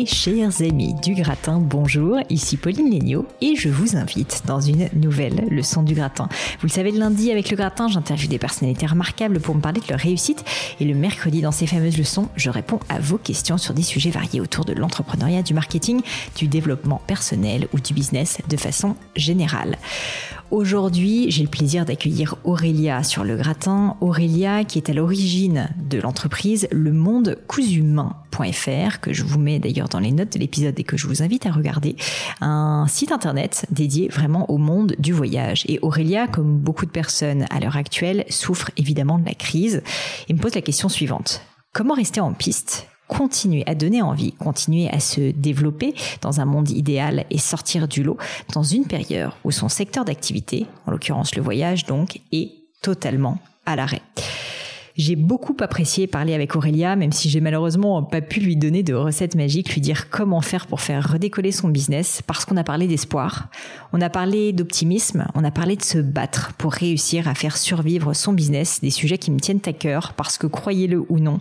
Mes chers amis du gratin, bonjour, ici Pauline Léniaud et je vous invite dans une nouvelle leçon du gratin. Vous le savez, le lundi avec le gratin, j'interviewe des personnalités remarquables pour me parler de leur réussite et le mercredi dans ces fameuses leçons, je réponds à vos questions sur des sujets variés autour de l'entrepreneuriat, du marketing, du développement personnel ou du business de façon générale. Aujourd'hui, j'ai le plaisir d'accueillir Aurélia sur le gratin. Aurélia qui est à l'origine de l'entreprise Le Monde Cousumain.fr que je vous mets d'ailleurs dans les notes de l'épisode et que je vous invite à regarder. Un site internet dédié vraiment au monde du voyage. Et Aurélia, comme beaucoup de personnes à l'heure actuelle, souffre évidemment de la crise et me pose la question suivante. Comment rester en piste continuer à donner envie, continuer à se développer dans un monde idéal et sortir du lot dans une période où son secteur d'activité, en l'occurrence le voyage donc, est totalement à l'arrêt. J'ai beaucoup apprécié parler avec Aurélia, même si j'ai malheureusement pas pu lui donner de recettes magiques, lui dire comment faire pour faire redécoller son business, parce qu'on a parlé d'espoir, on a parlé d'optimisme, on a parlé de se battre pour réussir à faire survivre son business, des sujets qui me tiennent à cœur, parce que croyez-le ou non,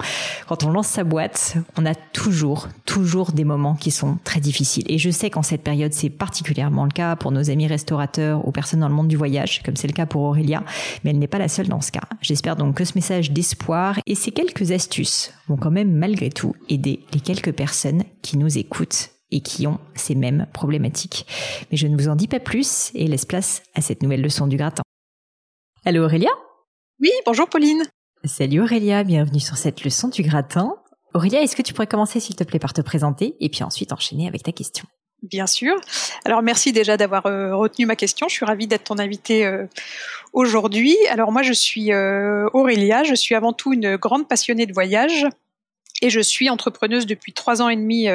quand on lance sa boîte, on a toujours, toujours des moments qui sont très difficiles. Et je sais qu'en cette période, c'est particulièrement le cas pour nos amis restaurateurs ou personnes dans le monde du voyage, comme c'est le cas pour Aurélia, mais elle n'est pas la seule dans ce cas. J'espère donc que ce message et ces quelques astuces vont quand même malgré tout aider les quelques personnes qui nous écoutent et qui ont ces mêmes problématiques. Mais je ne vous en dis pas plus et laisse place à cette nouvelle leçon du gratin. Allô Aurélia? Oui, bonjour Pauline. Salut Aurélia, bienvenue sur cette leçon du gratin. Aurélia, est-ce que tu pourrais commencer s'il te plaît par te présenter et puis ensuite enchaîner avec ta question? Bien sûr. Alors merci déjà d'avoir euh, retenu ma question. Je suis ravie d'être ton invitée euh, aujourd'hui. Alors moi je suis euh, Aurélia, je suis avant tout une grande passionnée de voyage et je suis entrepreneuse depuis trois ans et demi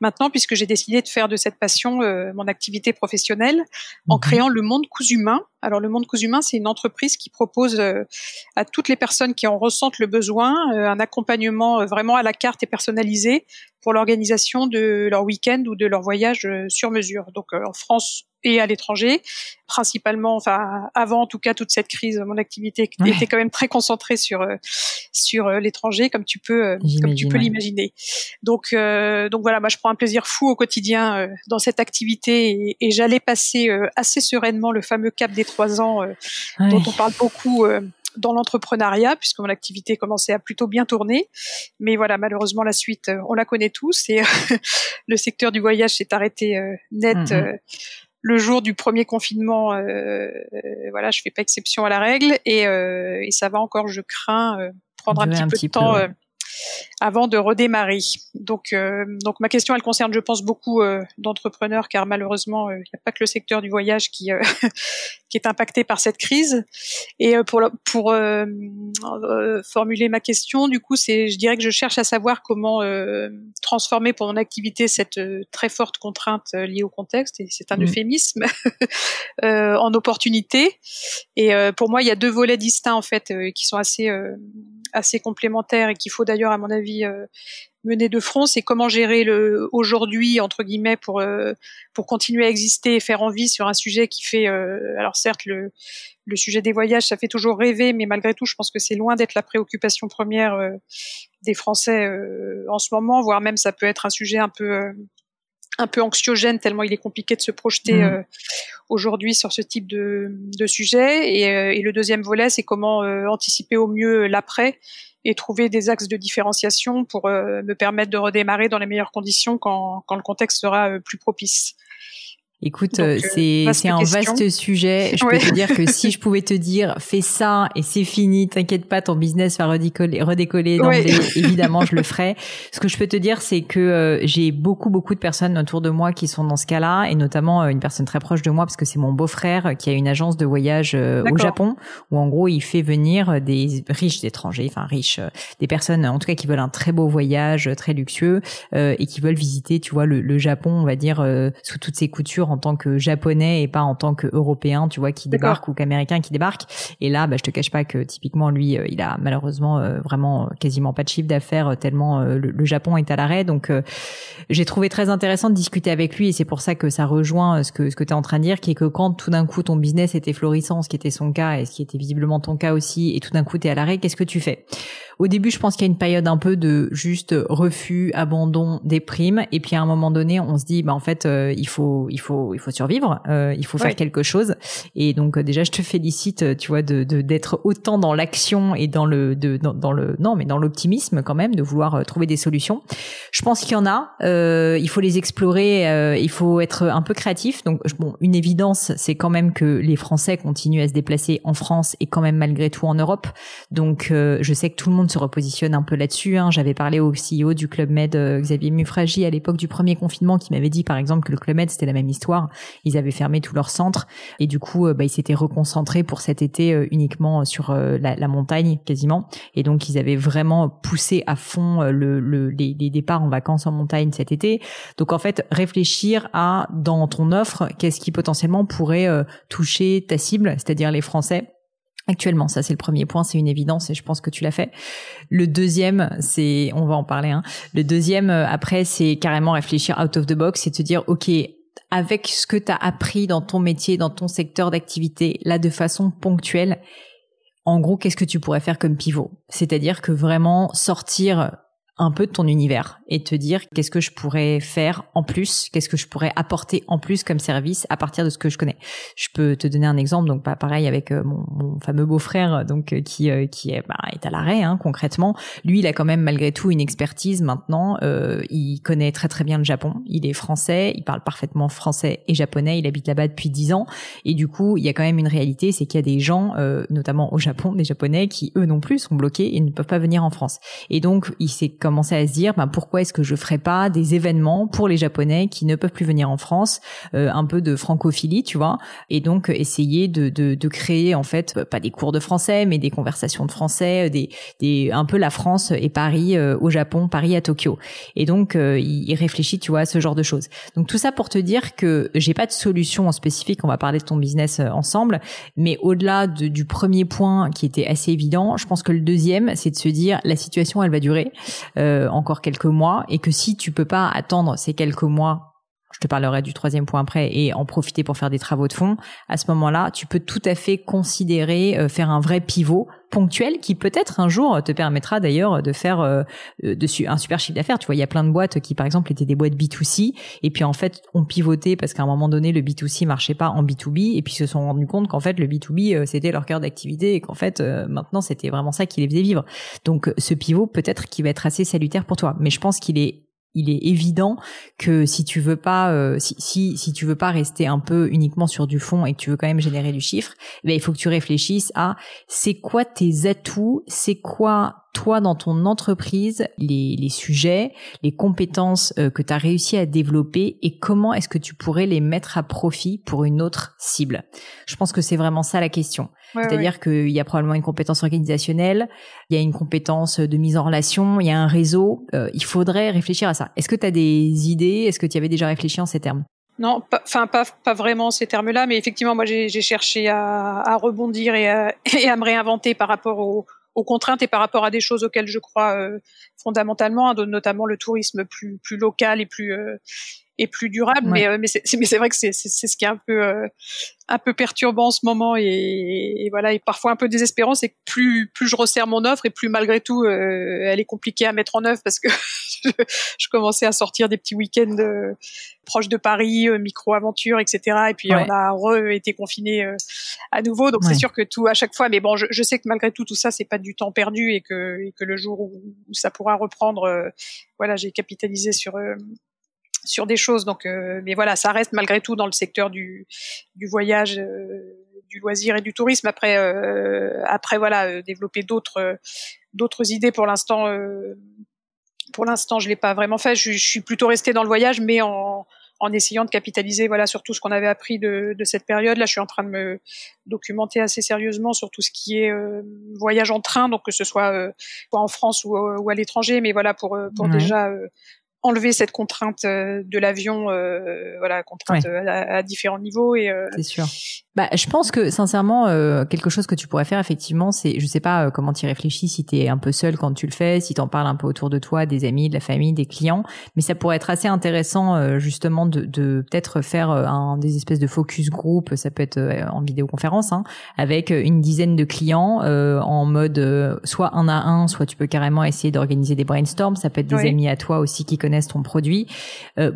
maintenant puisque j'ai décidé de faire de cette passion mon activité professionnelle en mhm. créant le Monde Cousumain. Alors le Monde Cousumain, c'est une entreprise qui propose à toutes les personnes qui en ressentent le besoin un accompagnement vraiment à la carte et personnalisé pour l'organisation de leur week-end ou de leur voyage euh, sur mesure. Donc euh, en France et à l'étranger, principalement, enfin avant en tout cas toute cette crise, mon activité était quand même très concentrée sur euh, sur l'étranger, comme tu peux comme tu peux l'imaginer. Donc donc voilà, moi je prends un plaisir fou au quotidien dans cette activité et, j'allais passer assez sereinement le fameux cap des trois ans dont on parle beaucoup dans l'entrepreneuriat puisque mon activité commençait à plutôt bien tourner. Mais voilà, malheureusement la suite, euh, on la connaît tous et le secteur du voyage s'est arrêté euh, net. Mhm. Euh, le jour du premier confinement, voilà, je fais pas exception à la règle et, et ça va encore, je crains, prendre un petit peu de temps avant de redémarrer. Donc, euh, donc ma question, elle concerne, je pense, beaucoup euh, d'entrepreneurs, car malheureusement, euh, il n'y a pas que le secteur du voyage qui qui est impacté par cette crise. Et pour pour formuler ma question, du coup, c'est, je dirais que je cherche à savoir comment transformer pour mon activité cette très forte contrainte liée au contexte, et c'est un mmh. euphémisme, en opportunité. Et pour moi, il y a deux volets distincts en fait qui sont assez assez complémentaires et qu'il faut d'ailleurs, à mon avis, euh, mener de front. C'est comment gérer le aujourd'hui entre guillemets pour euh, pour continuer à exister et faire envie sur un sujet qui fait. Euh, alors certes, le le sujet des voyages, ça fait toujours rêver, mais malgré tout, je pense que c'est loin d'être la préoccupation première des Français en ce moment, voire même ça peut être un sujet un peu un peu anxiogène tellement il est compliqué de se projeter mmh. aujourd'hui sur ce type de, de sujet. Et, et, le deuxième volet, c'est comment anticiper au mieux l'après et trouver des axes de différenciation pour me permettre de redémarrer dans les meilleures conditions quand, quand le contexte sera plus propice. Écoute, euh, euh, c'est un vaste sujet. Je peux te dire que si je pouvais te dire fais ça et c'est fini, t'inquiète pas, ton business va redécoller, redécoller évidemment je le ferai. Ce que je peux te dire, c'est que euh, j'ai beaucoup beaucoup de personnes autour de moi qui sont dans ce cas-là, et notamment une personne très proche de moi parce que c'est mon beau-frère qui a une agence de voyage au Japon où en gros il fait venir des riches étrangers, enfin riches, des personnes en tout cas qui veulent un très beau voyage, très luxueux et qui veulent visiter, tu vois, le, le Japon, on va dire sous toutes ses coutures en tant que japonais et pas en tant que européen, tu vois, qui débarque ou qu'américain qui débarque. Et là, bah, je te cache pas que typiquement lui, euh, il a malheureusement euh, vraiment quasiment pas de chiffre d'affaires euh, tellement le, Japon est à l'arrêt. Donc, j'ai trouvé très intéressant de discuter avec lui et c'est pour ça que ça rejoint ce que ce que tu es en train de dire, qui est que quand tout d'un coup ton business était florissant, ce qui était son cas et ce qui était visiblement ton cas aussi, et tout d'un coup tu es à l'arrêt, qu'est-ce que tu fais? Au début, je pense qu'il y a une période un peu de juste refus, abandon, déprime, et puis à un moment donné, on se dit, bah en fait, euh, il faut, il faut, il faut survivre, euh, il faut faire quelque chose. Et donc euh, déjà, je te félicite, tu vois, de d'être autant dans l'action et dans le, de, dans, le, non, mais dans l'optimisme quand même, de vouloir trouver des solutions. Je pense qu'il y en a. il faut les explorer. il faut être un peu créatif. Donc bon, une évidence, c'est quand même que les Français continuent à se déplacer en France et quand même malgré tout en Europe. Donc je sais que tout le monde se repositionne un peu là-dessus. Hein. J'avais parlé au CEO du Club Med, euh, Xavier Mufragi, à l'époque du premier confinement, qui m'avait dit par exemple que le Club Med c'était la même histoire. Ils avaient fermé tous leurs centres et du coup, euh, bah, ils s'étaient reconcentrés pour cet été euh, uniquement sur la, montagne quasiment. Et donc, ils avaient vraiment poussé à fond le, les, les départs en vacances en montagne cet été. Donc, en fait, réfléchir à dans ton offre, qu'est-ce qui potentiellement pourrait toucher ta cible, c'est-à-dire les Français Actuellement, ça c'est le premier point, c'est une évidence et je pense que tu l'as fait. Le deuxième, c'est, on va en parler. Hein. Le deuxième, euh, après, c'est carrément réfléchir out of the box et te dire, ok, avec ce que tu as appris dans ton métier, dans ton secteur d'activité, là de façon ponctuelle, en gros, qu'est-ce que tu pourrais faire comme pivot? C'est-à-dire que vraiment sortir un peu de ton univers et te dire qu'est-ce que je pourrais faire en plus, qu'est-ce que je pourrais apporter en plus comme service à partir de ce que je connais. Je peux te donner un exemple, donc pas pareil avec euh, mon, fameux beau-frère, donc euh, qui euh, qui est, bah, est à l'arrêt hein, concrètement. Lui, il a quand même malgré tout une expertise maintenant. Euh, il connaît très très bien le Japon. Il est français, il parle parfaitement français et japonais. Il habite là-bas depuis dix ans et du coup, il y a quand même une réalité, c'est qu'il y a des gens, notamment au Japon, des Japonais qui eux non plus sont bloqués et ne peuvent pas venir en France. Et donc, il s'est commencé à se dire, bah, pourquoi est-ce que je ferais pas des événements pour les Japonais qui ne peuvent plus venir en France, euh, un peu de francophilie, tu vois, et donc essayer de, de, créer en fait euh, pas des cours de français, mais des conversations de français, euh, des, des un peu la France et Paris au Japon, Paris à Tokyo. Et donc il, réfléchit, tu vois, à ce genre de choses. Donc tout ça pour te dire que j'ai pas de solution en spécifique. On va parler de ton business ensemble, mais au-delà du premier point qui était assez évident, je pense que le deuxième, c'est de se dire la situation, elle va durer encore quelques mois et que si tu peux pas attendre ces quelques mois je te parlerai du troisième point après et en profiter pour faire des travaux de fond. À ce moment-là, tu peux tout à fait considérer euh, faire un vrai pivot ponctuel qui peut-être un jour te permettra d'ailleurs de faire euh, dessus un super chiffre d'affaires. Tu vois, il y a plein de boîtes qui par exemple étaient des boîtes B2C et puis en fait ont pivoté parce qu'à un moment donné le B2C marchait pas en B2B et puis se sont rendus compte qu'en fait le B2B euh, c'était leur cœur d'activité et qu'en fait maintenant c'était vraiment ça qui les faisait vivre. Donc ce pivot peut-être qui va être assez salutaire pour toi, mais je pense qu'il est il est évident que si tu veux pas euh, si, si, si tu veux pas rester un peu uniquement sur du fond et que tu veux quand même générer du chiffre, eh ben il faut que tu réfléchisses à c'est quoi tes atouts, c'est quoi toi dans ton entreprise les, les sujets, les compétences euh, que tu as réussi à développer et comment est-ce que tu pourrais les mettre à profit pour une autre cible? Je pense que c'est vraiment ça la question. C'est-à-dire qu'il y a probablement une compétence organisationnelle, il y a une compétence de mise en relation, il y a un réseau. Euh, il faudrait réfléchir à ça. Est-ce que tu as des idées? Est-ce que tu y avais déjà réfléchi en ces termes? Non, enfin pas, pas, vraiment ces termes-là, mais effectivement, moi j'ai cherché à, à rebondir et à, et à, me réinventer par rapport aux, aux contraintes et par rapport à des choses auxquelles je crois euh, fondamentalement, hein, notamment le tourisme plus, plus local et plus euh, et plus durable. Mais, euh, mais c'est vrai que c'est ce qui est un peu un peu perturbant en ce moment et, voilà et parfois un peu désespérant, c'est que plus plus je resserre mon offre et plus malgré tout elle est compliquée à mettre en œuvre parce que je, commençais à sortir des petits week-ends proches de Paris, micro-aventure, etc. Et puis on a re été confinés à nouveau. Donc c'est sûr que tout à chaque fois, mais bon, je, je, sais que malgré tout, tout ça, c'est pas du temps perdu et que, et que le jour où, où ça pourra reprendre, voilà, j'ai capitalisé sur sur des choses. Donc, euh, mais voilà, ça reste malgré tout dans le secteur du, du voyage, euh, du loisir et du tourisme. Après, euh, après voilà, développer d'autres d'autres idées pour l'instant. Pour l'instant, je l'ai pas vraiment fait. Je, suis plutôt restée dans le voyage, mais en, en essayant de capitaliser voilà sur tout ce qu'on avait appris de, de, cette période. Là, je suis en train de me documenter assez sérieusement sur tout ce qui est voyage en train, donc que ce soit en France ou, ou à l'étranger, mais voilà pour pour déjà enlever cette contrainte euh, de l'avion, euh, voilà, contrainte à, à, différents niveaux et. Euh, c'est sûr. Bah, je pense que sincèrement, euh, quelque chose que tu pourrais faire effectivement, c'est, je sais pas euh, comment tu réfléchis, si tu es un peu seul quand tu le fais, si tu en parles un peu autour de toi, des amis, de la famille, des clients, mais ça pourrait être assez intéressant euh, justement de, de peut-être faire un des espèces de focus group, ça peut être en vidéoconférence, hein, avec une dizaine de clients en mode soit un à un, soit tu peux carrément essayer d'organiser des brainstorms, ça peut être des amis à toi aussi qui connaissent ton produit,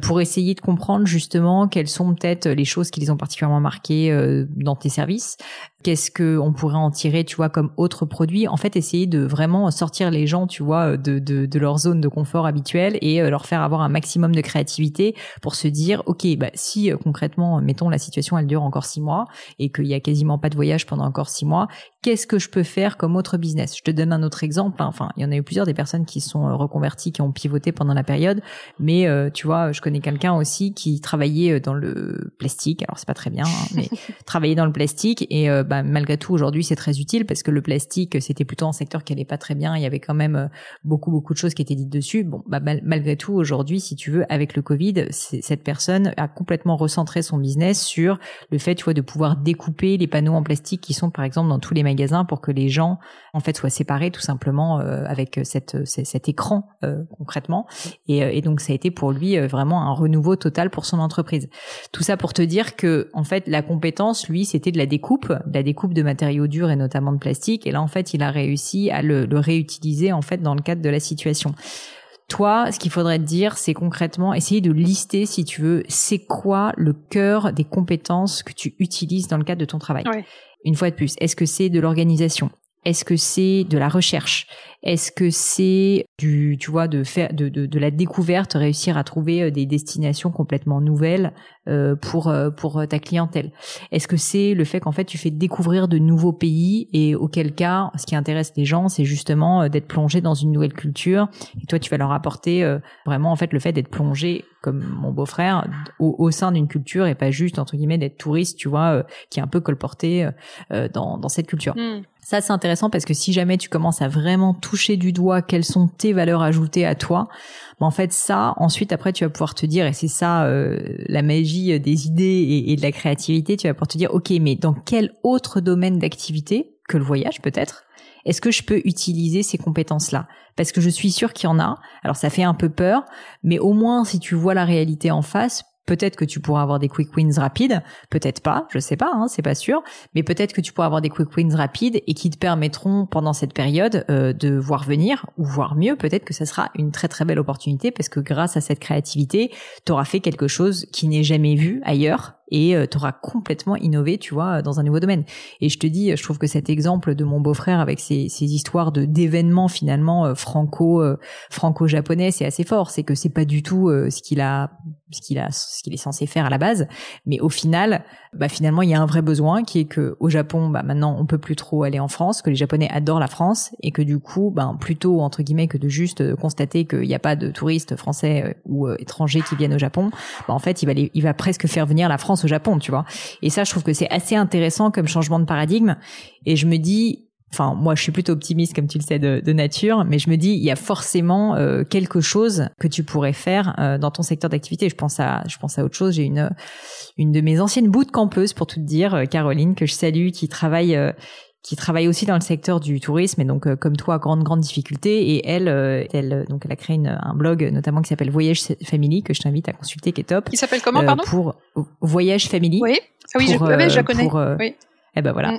pour essayer de comprendre justement quelles sont peut-être les choses qui les ont particulièrement marquées dans tes services qu'est-ce que on pourrait en tirer, tu vois, comme autre produit? En fait, essayer de vraiment sortir les gens, tu vois, de, de, de leur zone de confort habituelle et euh, leur faire avoir un maximum de créativité pour se dire, ok, bah si euh, concrètement, mettons la situation elle dure encore six mois et qu'il y a quasiment pas de voyage pendant encore six mois, qu'est-ce que je peux faire comme autre business? Je te donne un autre exemple. Hein. Enfin, il y en a eu plusieurs des personnes qui sont euh, reconverties, qui ont pivoté pendant la période, mais tu vois, je connais quelqu'un aussi qui travaillait dans le plastique. Alors c'est pas très bien, hein, mais travaillait dans le plastique et bah, malgré tout aujourd'hui c'est très utile parce que le plastique c'était plutôt un secteur qui allait pas très bien. Il y avait quand même euh, beaucoup beaucoup de choses qui étaient dites dessus. Bon, bah, malgré tout aujourd'hui, si tu veux, avec le Covid, cette personne a complètement recentré son business sur le fait, tu vois, de pouvoir découper les panneaux en plastique qui sont par exemple dans tous les magasins pour que les gens en fait soient séparés tout simplement euh, avec cette, cet écran euh, concrètement. Et, et, donc ça a été pour lui vraiment un renouveau total pour son entreprise. Tout ça pour te dire que en fait la compétence, lui, c'était de la découpe, de la découpe de matériaux durs et notamment de plastique. Et là, en fait, il a réussi à le, réutiliser en fait dans le cadre de la situation. Toi, ce qu'il faudrait te dire, c'est concrètement essayer de lister, si tu veux, c'est quoi le cœur des compétences que tu utilises dans le cadre de ton travail. Une fois de plus, est-ce que c'est de l'organisation? Est-ce que c'est de la recherche? Est-ce que c'est du, tu vois, de faire de, de, de, la découverte, réussir à trouver euh, des destinations complètement nouvelles euh, pour euh, pour ta clientèle? Est-ce que c'est le fait qu'en fait tu fais découvrir de nouveaux pays et auquel cas, ce qui intéresse les gens, c'est justement d'être plongé dans une nouvelle culture? Et toi tu vas leur apporter vraiment en fait le fait d'être plongé comme mon beau-frère au, au, sein d'une culture et pas juste entre guillemets d'être touriste, tu vois, qui est un peu colporté dans dans cette culture. Hmm. Ça c'est intéressant parce que si jamais tu commences à vraiment tout toucher du doigt quelles sont tes valeurs ajoutées à toi, ben en fait ça, ensuite après tu vas pouvoir te dire, et c'est ça euh, la magie des idées et, de la créativité, tu vas pouvoir te dire, ok, mais dans quel autre domaine d'activité que le voyage peut-être est-ce que je peux utiliser ces compétences-là? Parce que je suis sûre qu'il y en a. Alors ça fait un peu peur, mais au moins si tu vois la réalité en face, Peut-être que tu pourras avoir des quick wins rapides, peut-être pas, je sais pas, hein, c'est pas sûr, mais peut-être que tu pourras avoir des quick wins rapides et qui te permettront pendant cette période euh, de voir venir ou voir mieux, peut-être que ça sera une très très belle opportunité parce que grâce à cette créativité, tu auras fait quelque chose qui n'est jamais vu ailleurs et euh, tu auras complètement innové, tu vois, dans un nouveau domaine. Et je te dis, je trouve que cet exemple de mon beau-frère avec ses, ses histoires de d'événements finalement euh, franco euh, franco-japonais, c'est assez fort. C'est que c'est pas du tout ce qu'il a ce qu'il a ce qu'il est censé faire à la base, mais au final, bah finalement il y a un vrai besoin qui est que au Japon, bah maintenant on peut plus trop aller en France, que les Japonais adorent la France et que du coup, ben plutôt entre guillemets que de juste constater qu'il n'y a pas de touristes français ou étrangers qui viennent au Japon, bah en fait il va il va presque faire venir la France au Japon, tu vois. Et ça, je trouve que c'est assez intéressant comme changement de paradigme. Et je me dis, enfin moi je suis plutôt optimiste comme tu le sais de, nature, mais je me dis il y a forcément euh, quelque chose que tu pourrais faire euh, dans ton secteur d'activité. Je pense à je pense à autre chose. J'ai une une de mes anciennes bootcampeuses pour tout te dire, euh, Caroline que je salue, qui travaille qui travaille aussi dans le secteur du tourisme et donc comme toi grande grande difficulté et elle elle donc elle a créé un blog notamment qui s'appelle Voyage Family que je t'invite à consulter qui est top. Qui s'appelle comment pardon? Pour Voyage Family. Oui. Ah oui, je, je la connais. oui. Eh ben voilà. Mm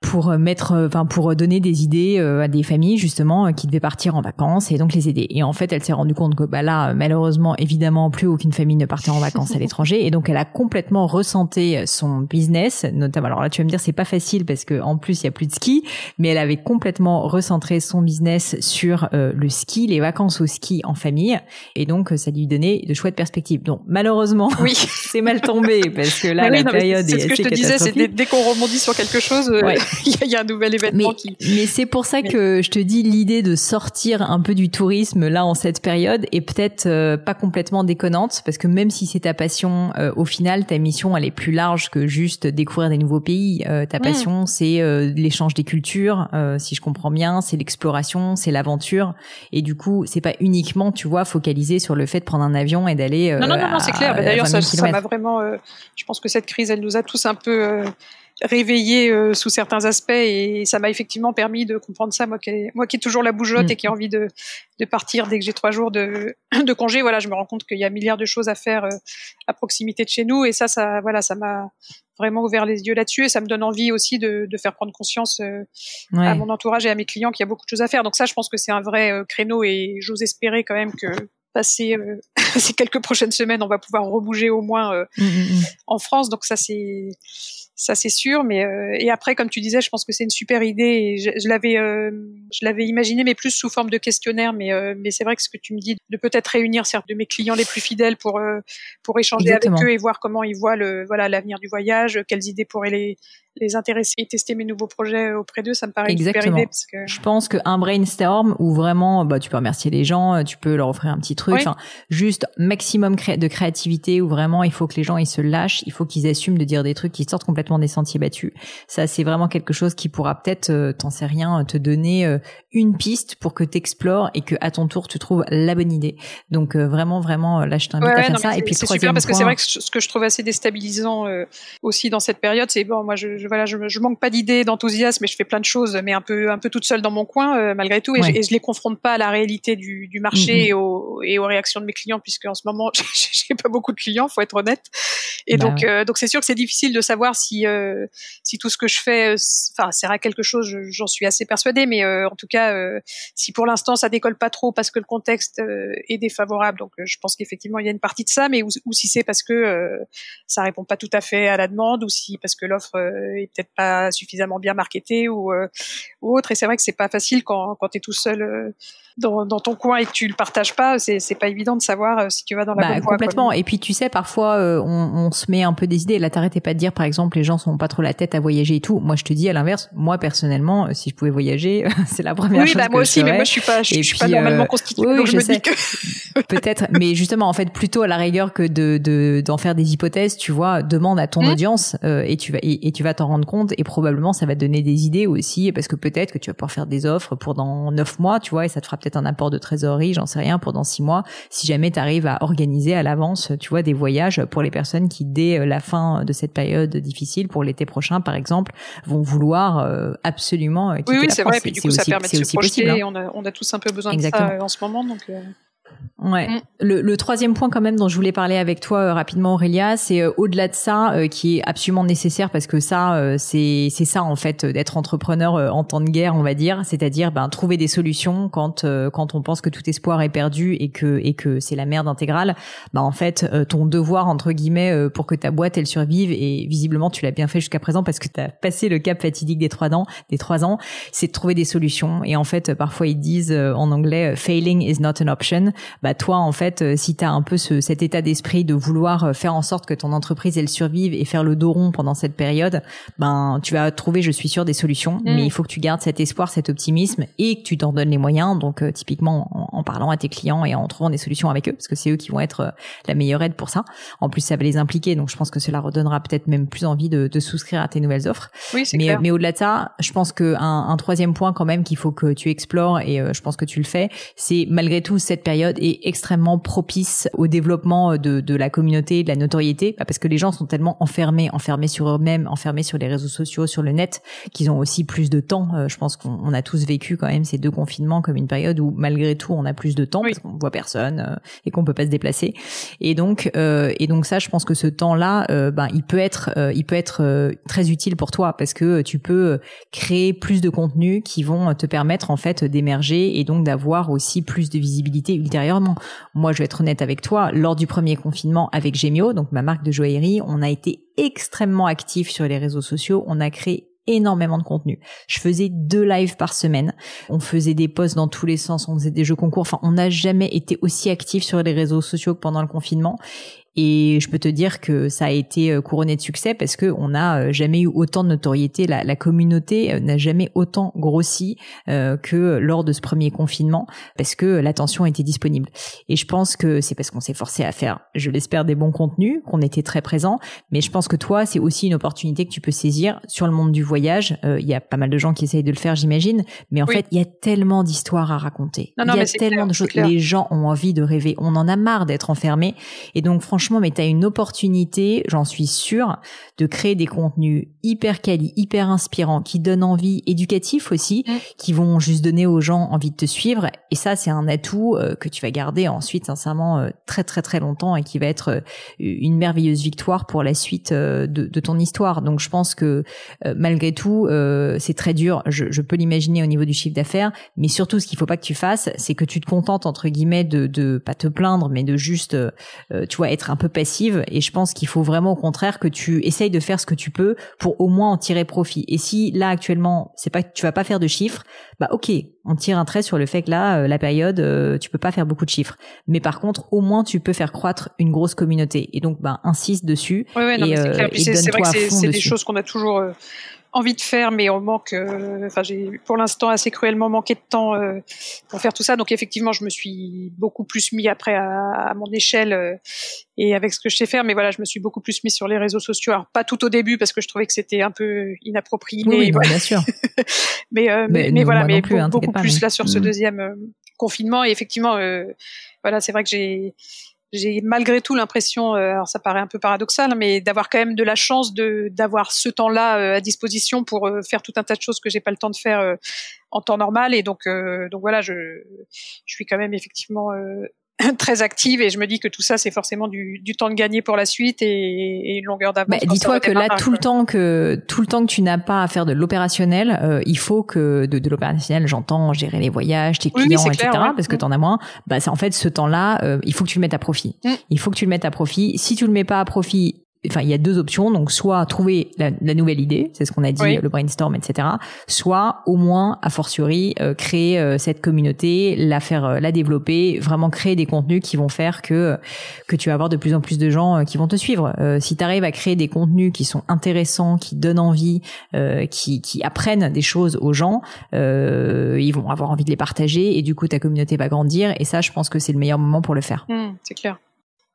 pour mettre, enfin pour donner des idées à des familles justement qui devaient partir en vacances et donc les aider. Et en fait, elle s'est rendue compte que bah là, malheureusement, évidemment, plus aucune famille ne partait en vacances à l'étranger, et donc elle a complètement recenté son business, notamment. Alors là, tu vas me dire, c'est pas facile parce que en plus il y a plus de ski, mais elle avait complètement recentré son business sur le ski, les vacances au ski en famille, et donc ça lui donnait de chouettes perspectives. Donc malheureusement, oui, c'est mal tombé parce que là, la période est, ce que je te disais, c'est dès, qu'on rebondit sur quelque chose, euh, il y, a un nouvel événement mais, qui. Mais c'est pour ça que je te dis l'idée de sortir un peu du tourisme là en cette période est peut-être euh, pas complètement déconnante parce que même si c'est ta passion, euh, au final, ta mission elle est plus large que juste découvrir des nouveaux pays. ta mm. passion, c'est l'échange des cultures, si je comprends bien, c'est l'exploration, c'est l'aventure, et du coup, c'est pas uniquement, tu vois, focalisé sur le fait de prendre un avion et d'aller. non, non, non, c'est clair. Bah, d'ailleurs, ça m'a vraiment. je pense que cette crise, elle nous a tous un peu euh, réveillés euh, sous certains aspects et ça m'a effectivement permis de comprendre ça. Moi qui, moi qui ai toujours la bougeotte mm. et qui ai envie de, de partir dès que j'ai trois jours de, de congé, voilà, je me rends compte qu'il y a un milliard de choses à faire euh, à proximité de chez nous et ça, ça, voilà, ça m'a vraiment ouvert les yeux là-dessus et ça me donne envie aussi de, de faire prendre conscience à mon entourage et à mes clients qu'il y a beaucoup de choses à faire. Donc ça, je pense que c'est un vrai créneau et j'ose espérer quand même que passer ces quelques prochaines semaines, on va pouvoir rebouger au moins euh, mm, mm. en France. Donc ça c'est ça c'est sûr. Mais euh, et après, comme tu disais, je pense que c'est une super idée. je, l'avais euh, je l'avais imaginé, mais plus sous forme de questionnaire. Mais mais c'est vrai que ce que tu me dis de peut-être réunir certains de mes clients les plus fidèles pour pour échanger avec eux et voir comment ils voient le voilà l'avenir du voyage, quelles idées pourraient les les intéresser et tester mes nouveaux projets auprès d'eux, ça me paraît Exactement. une super idée. Parce que... Je pense qu'un brainstorm où vraiment, bah, tu peux remercier les gens, tu peux leur offrir un petit truc, enfin, juste maximum de créativité où vraiment il faut que les gens ils se lâchent, il faut qu'ils assument de dire des trucs qui sortent complètement des sentiers battus. Ça, c'est vraiment quelque chose qui pourra peut-être, euh, t'en sais rien, te donner euh, une piste pour que tu explores et que à ton tour tu trouves la bonne idée. Donc euh, vraiment, vraiment, là, je t'invite à faire ça. Et puis c'est super parce que c'est vrai que ce que je trouve assez déstabilisant aussi dans cette période, c'est bon, moi je je, voilà, je, je manque pas d'idées, d'enthousiasme, et je fais plein de choses, mais un peu, un peu toute seule dans mon coin euh, malgré tout, et, je, et, je, les confronte pas à la réalité du, du marché et, aux, et aux réactions de mes clients, puisque en ce moment j'ai pas beaucoup de clients, faut être honnête. Et bah donc, euh, donc c'est sûr que c'est difficile de savoir si, euh, si tout ce que je fais, enfin, sert à quelque chose. J'en suis assez persuadée, mais en tout cas, si pour l'instant ça décolle pas trop parce que le contexte est défavorable, donc je pense qu'effectivement il y a une partie de ça, mais ou, ou si c'est parce que ça répond pas tout à fait à la demande, ou si parce que l'offre est peut-être pas suffisamment bien marketé ou, euh, ou autre. Et c'est vrai que c'est pas facile quand, quand tu es tout seul euh, dans, dans, ton coin et que tu le partages pas, c'est, c'est pas évident de savoir euh, si tu vas dans la bah, bonne Complètement. Et puis tu sais, parfois on, on, se met un peu des idées. Là, t'arrêtais pas de dire, par exemple, les gens sont pas trop la tête à voyager et tout. Moi, je te dis à l'inverse. Moi, personnellement, si je pouvais voyager, c'est la première chose. Oui, bah, moi aussi, mais moi, je suis pas, je, suis pas normalement constituée. donc je, me dis que peut-être, mais justement, en fait, plutôt à la rigueur que de, de d'en faire des hypothèses, tu vois, demande à ton mmh. audience et tu vas et, et tu vas t'en rendre compte et probablement ça va te donner des idées aussi parce que peut-être que tu vas pouvoir faire des offres pour dans neuf mois, tu vois, et ça te fera peut-être un apport de trésorerie, j'en sais rien, pour dans six mois, si jamais tu arrives à organiser à l'avance, tu vois, des voyages pour les personnes qui dès euh, la fin de cette période difficile, pour l'été prochain par exemple, vont vouloir euh, absolument quitter oui, oui, c'est vrai, et puis du coup ça permet de se projeter, possible, hein. on, a, tous un peu besoin de ça en ce moment, donc. Ouais. Mm. Le, le, troisième point quand même dont je voulais parler avec toi euh, rapidement Aurélia, c'est euh, au-delà de ça euh, qui est absolument nécessaire parce que ça c'est c'est ça en fait d'être entrepreneur en temps de guerre on va dire, c'est-à-dire ben trouver des solutions quand quand on pense que tout espoir est perdu et que et que c'est la merde intégrale. Ben en fait ton devoir entre guillemets pour que ta boîte elle survive et visiblement tu l'as bien fait jusqu'à présent parce que tu as passé le cap fatidique des trois ans, des trois ans, c'est de trouver des solutions et en fait parfois ils disent en anglais failing is not an option. Ben, bah, toi en fait euh, si tu as un peu ce, cet état d'esprit de vouloir euh, faire en sorte que ton entreprise elle survive et faire le dos rond pendant cette période ben tu vas trouver je suis sûre des solutions. Mm. mais il faut que tu gardes cet espoir cet optimisme et que tu t'en donnes les moyens. Donc euh, typiquement en, parlant à tes clients et en trouvant des solutions avec eux parce que c'est eux qui vont être la meilleure aide pour ça. En plus ça va les impliquer. Donc je pense que cela redonnera peut-être même plus envie de, de souscrire à tes nouvelles offres. Oui, mais clair. mais au-delà de ça je pense que un, un troisième point quand même qu'il faut que tu explores et je pense que tu le fais c'est malgré tout cette période extrêmement propice au développement de, de la communauté, de la notoriété, bah, parce que les gens sont tellement enfermés, enfermés sur eux-mêmes, enfermés sur les réseaux sociaux, sur le net, qu'ils ont aussi plus de temps. Euh, je pense qu'on a tous vécu quand même ces deux confinements comme une période où malgré tout on a plus de temps parce qu'on voit personne euh, et qu'on peut pas se déplacer. Et donc euh, et donc ça, je pense que ce temps-là, ben il peut être il peut être très utile pour toi parce que tu peux créer plus de contenus qui vont te permettre en fait d'émerger et donc d'avoir aussi plus de visibilité ultérieurement. Moi, je vais être honnête avec toi, lors du premier confinement avec Gemio, donc ma marque de joaillerie, on a été extrêmement actif sur les réseaux sociaux, on a créé énormément de contenu. Je faisais deux lives par semaine. On faisait des posts dans tous les sens, on faisait des jeux concours. Enfin, on n'a jamais été aussi actif sur les réseaux sociaux que pendant le confinement. Et je peux te dire que ça a été euh, couronné de succès parce que on n'a euh, jamais eu autant de notoriété. La, la communauté euh, n'a jamais autant grossi que lors de ce premier confinement parce que l'attention était disponible. Et je pense que c'est parce qu'on s'est forcé à faire, je l'espère, des bons contenus, qu'on était très présent. Mais je pense que toi, c'est aussi une opportunité que tu peux saisir sur le monde du voyage. Il y a pas mal de gens qui essayent de le faire, j'imagine. Mais en fait, il y a tellement d'histoires à raconter. il y a tellement de choses. Les gens ont envie de rêver. On en a marre d'être enfermés. Et donc, franchement, franchement, mais tu as une opportunité, j'en suis sûre, de créer des contenus hyper quali, hyper inspirants, qui donnent envie, éducatifs aussi, mm. qui vont juste donner aux gens envie de te suivre. Et ça, c'est un atout euh, que tu vas garder ensuite, sincèrement, euh, très très très longtemps et qui va être euh, une merveilleuse victoire pour la suite de, de, ton histoire. Donc, je pense que malgré tout, c'est très dur. Je, je peux l'imaginer au niveau du chiffre d'affaires, mais surtout, ce qu'il faut pas que tu fasses, c'est que tu te contentes entre guillemets de, de pas te plaindre, mais de juste, tu vois, être un peu passive et je pense qu'il faut vraiment au contraire que tu essayes de faire ce que tu peux pour au moins en tirer profit. Et si là actuellement, c'est pas tu vas pas faire de chiffres, bah OK, on tire un trait sur le fait que là euh, la période euh, tu peux pas faire beaucoup de chiffres. Mais par contre, au moins tu peux faire croître une grosse communauté et donc bah insiste dessus et, euh, c'est vrai que c'est des choses qu'on a toujours envie de faire, mais on manque. Euh, enfin, j'ai pour l'instant assez cruellement manqué de temps euh, pour faire tout ça. Donc effectivement, je me suis beaucoup plus mis après à, mon échelle euh, et avec ce que je sais faire. Mais voilà, je me suis beaucoup plus mis sur les réseaux sociaux. Alors pas tout au début parce que je trouvais que c'était un peu inapproprié. Oui, bien sûr. mais, mais, voilà, mais plus, hein, beaucoup plus là sur ce mm. deuxième confinement. Et effectivement, voilà, c'est vrai que j'ai j'ai malgré tout l'impression, euh, alors ça paraît un peu paradoxal, mais d'avoir quand même de la chance de d'avoir ce temps-là euh, à disposition pour euh, faire tout un tas de choses que j'ai pas le temps de faire en temps normal. Et donc, donc voilà, je, je suis quand même effectivement très active et je me dis que tout ça c'est forcément du, du, temps de gagner pour la suite et, et une longueur d'avance. Bah, dis-toi que là tout le temps que tout le temps que tu n'as pas à faire de l'opérationnel, euh, il faut que de, de l'opérationnel, j'entends gérer les voyages, tes clients, etc. Parce que mm. tu en as moins. Bah c'est en fait ce temps-là, euh, il faut que tu le mettes à profit. Mm. Il faut que tu le mettes à profit. Si tu le mets pas à profit, enfin il y a deux options. Donc soit trouver la, nouvelle idée c'est ce qu'on a dit le brainstorm etc soit au moins a fortiori euh, créer euh, cette communauté la faire euh, la développer vraiment créer des contenus qui vont faire que que tu vas avoir de plus en plus de gens qui vont te suivre. Si tu arrives à créer des contenus qui sont intéressants qui donnent envie qui qui apprennent des choses aux gens ils vont avoir envie de les partager et du coup ta communauté va grandir et ça je pense que c'est le meilleur moment pour le faire. Mmh, c'est clair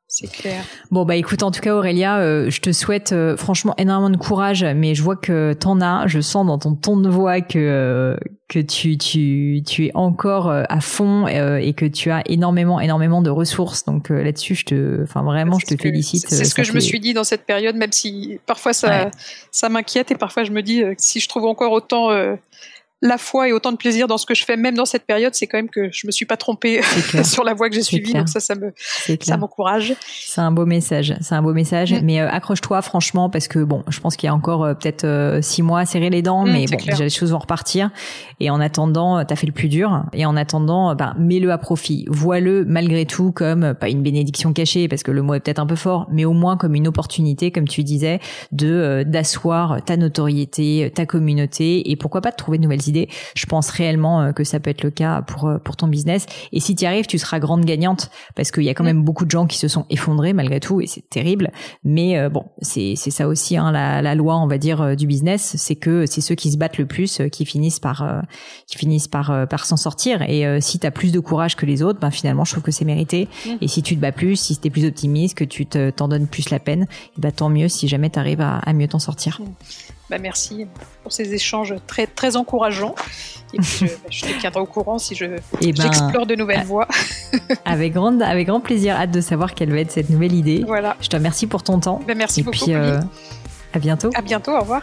c'est clair. Bon bah écoute, en tout cas Aurélia, euh, je te souhaite euh, franchement énormément de courage, mais je vois que t'en as. Je sens dans ton ton de voix que euh, que tu tu tu es encore à fond et que tu as énormément énormément de ressources. Donc là-dessus, je te, enfin vraiment, je te félicite. C'est ce que je me suis dit dans cette période, même si parfois ça ça m'inquiète et parfois je me dis si je trouve encore autant la foi et autant de plaisir dans ce que je fais, même dans cette période, c'est quand même que je me suis pas trompée sur la voie que j'ai suivie. Donc ça, ça me, ça m'encourage. C'est un beau message. C'est un beau message. Mm. Mais euh, accroche-toi, franchement, parce que bon, je pense qu'il y a encore euh, peut-être euh, six mois à serrer les dents, mm, mais bon, déjà les choses vont repartir. Et en attendant, t'as fait le plus dur. Et en attendant, ben, mets-le à profit. Vois-le malgré tout comme pas une bénédiction cachée, parce que le mot est peut-être un peu fort, mais au moins comme une opportunité, comme tu disais, de d'asseoir ta notoriété, ta communauté, et pourquoi pas de trouver de nouvelles idées. Je pense réellement euh, que ça peut être le cas pour euh, pour ton business. Et si tu y arrives, tu seras grande gagnante parce qu'il y a quand mm. même beaucoup de gens qui se sont effondrés malgré tout et c'est terrible. Mais euh, bon, c'est c'est ça aussi hein, la, la loi, on va dire du business, c'est que c'est ceux qui se battent le plus qui finissent par qui finissent par par s'en sortir. Et si tu as plus de courage que les autres, ben finalement, je trouve que c'est mérité. Mm. Et si tu te bats plus, si tu es plus optimiste, que tu t'en donnes plus la peine, ben tant mieux si jamais tu arrives à, à mieux t'en sortir. Bah, merci pour ces échanges très, très encourageants. Et puis, je, te tiendrai au courant si je, eh ben, j'explore de nouvelles voies. avec, grande, avec grand plaisir. Hâte de savoir quelle va être cette nouvelle idée. Voilà. Je te remercie pour ton temps. Bah, merci et beaucoup. Puis, euh, à bientôt. À bientôt. Au revoir.